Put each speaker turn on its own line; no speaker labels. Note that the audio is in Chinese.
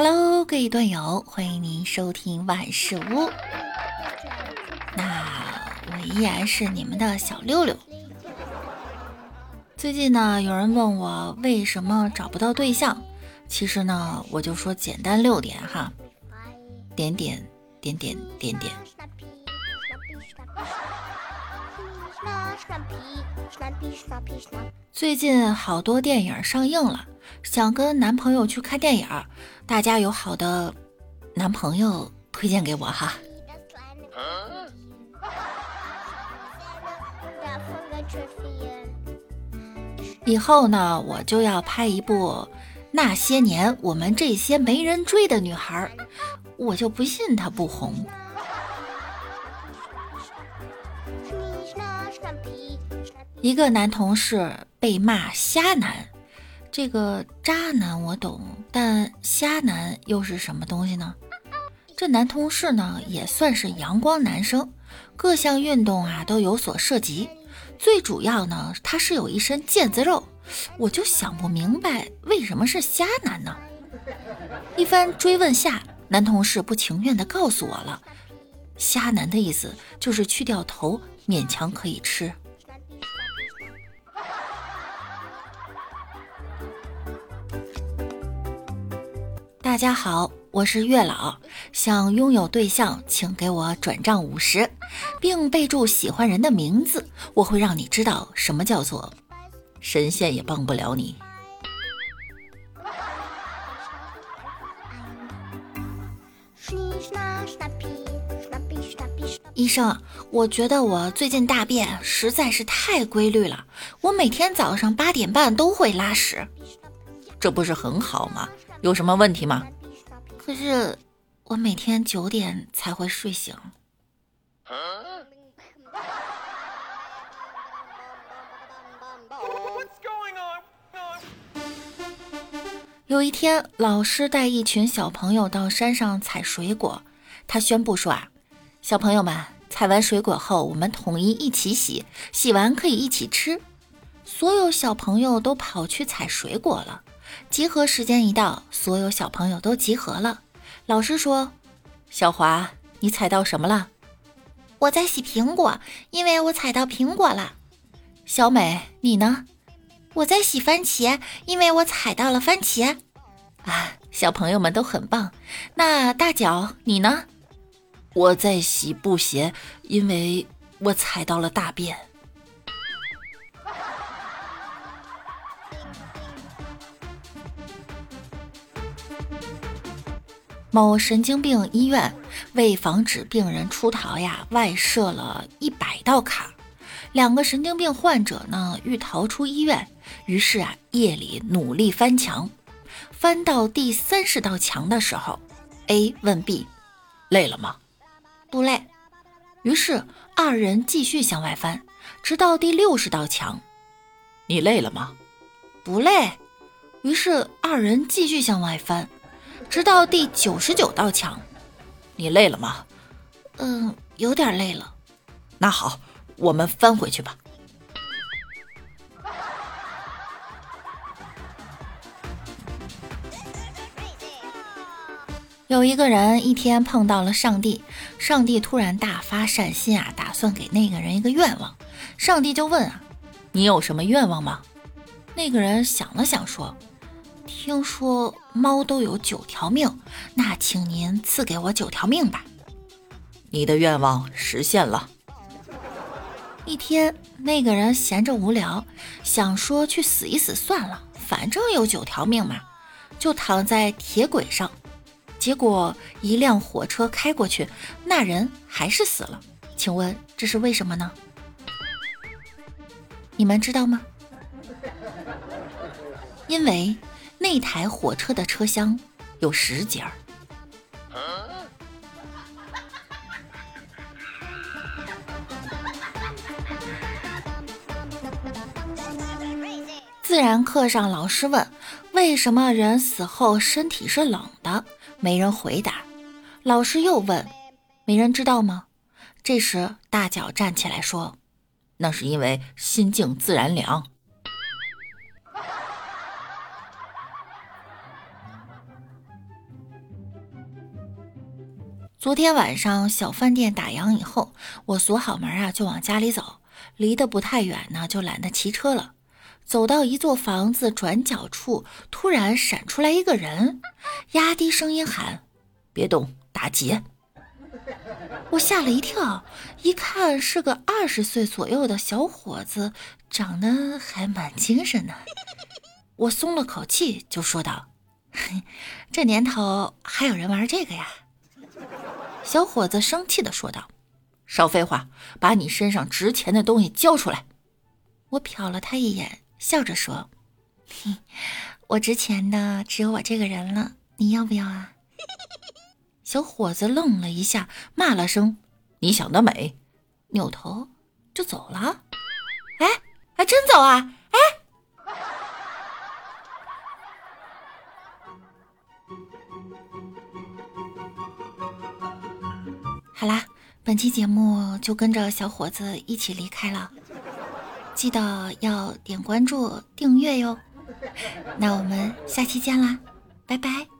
Hello，各位段友，欢迎您收听万事屋。那我依然是你们的小六六。最近呢，有人问我为什么找不到对象，其实呢，我就说简单六点哈，点点点点点点。最近好多电影上映了，想跟男朋友去看电影，大家有好的男朋友推荐给我哈。以后呢，我就要拍一部《那些年我们这些没人追的女孩》，我就不信她不红。一个男同事被骂瞎男，这个渣男我懂，但瞎男又是什么东西呢？这男同事呢也算是阳光男生，各项运动啊都有所涉及，最主要呢他是有一身腱子肉，我就想不明白为什么是瞎男呢？一番追问下，男同事不情愿地告诉我了，瞎男的意思就是去掉头，勉强可以吃。大家好，我是月老，想拥有对象，请给我转账五十，并备注喜欢人的名字，我会让你知道什么叫做神仙也帮不了你。医生，我觉得我最近大便实在是太规律了，我每天早上八点半都会拉屎，这不是很好吗？有什么问题吗？可是我每天九点才会睡醒。有一天，老师带一群小朋友到山上采水果，他宣布说：“啊，小朋友们，采完水果后，我们统一一起洗，洗完可以一起吃。”所有小朋友都跑去采水果了。集合时间一到，所有小朋友都集合了。老师说：“小华，你踩到什么了？”我在洗苹果，因为我踩到苹果了。小美，你呢？我在洗番茄，因为我踩到了番茄。啊，小朋友们都很棒。那大脚，你呢？我在洗布鞋，因为我踩到了大便。某神经病医院为防止病人出逃呀，外设了一百道卡。两个神经病患者呢欲逃出医院，于是啊夜里努力翻墙。翻到第三十道墙的时候，A 问 B：“ 累了吗？”“不累。”于是二人继续向外翻，直到第六十道墙。“你累了吗？”“不累。”于是二人继续向外翻。直到第九十九道墙，你累了吗？嗯，有点累了。那好，我们翻回去吧。有一个人一天碰到了上帝，上帝突然大发善心啊，打算给那个人一个愿望。上帝就问啊：“你有什么愿望吗？”那个人想了想说。听说猫都有九条命，那请您赐给我九条命吧。你的愿望实现了。一天，那个人闲着无聊，想说去死一死算了，反正有九条命嘛，就躺在铁轨上。结果一辆火车开过去，那人还是死了。请问这是为什么呢？你们知道吗？因为。那台火车的车厢有十节儿。自然课上，老师问：“为什么人死后身体是冷的？”没人回答。老师又问：“没人知道吗？”这时，大脚站起来说：“那是因为心静自然凉。”昨天晚上小饭店打烊以后，我锁好门啊，就往家里走。离得不太远呢，就懒得骑车了。走到一座房子转角处，突然闪出来一个人，压低声音喊：“别动，打劫！”我吓了一跳，一看是个二十岁左右的小伙子，长得还蛮精神的。我松了口气，就说道：“ 这年头还有人玩这个呀？”小伙子生气的说道：“少废话，把你身上值钱的东西交出来！”我瞟了他一眼，笑着说：“ 我值钱的只有我这个人了，你要不要啊？”小伙子愣了一下，骂了声：“你想得美！”扭头就走了。哎，还真走啊！哎 好啦，本期节目就跟着小伙子一起离开了，记得要点关注、订阅哟。那我们下期见啦，拜拜。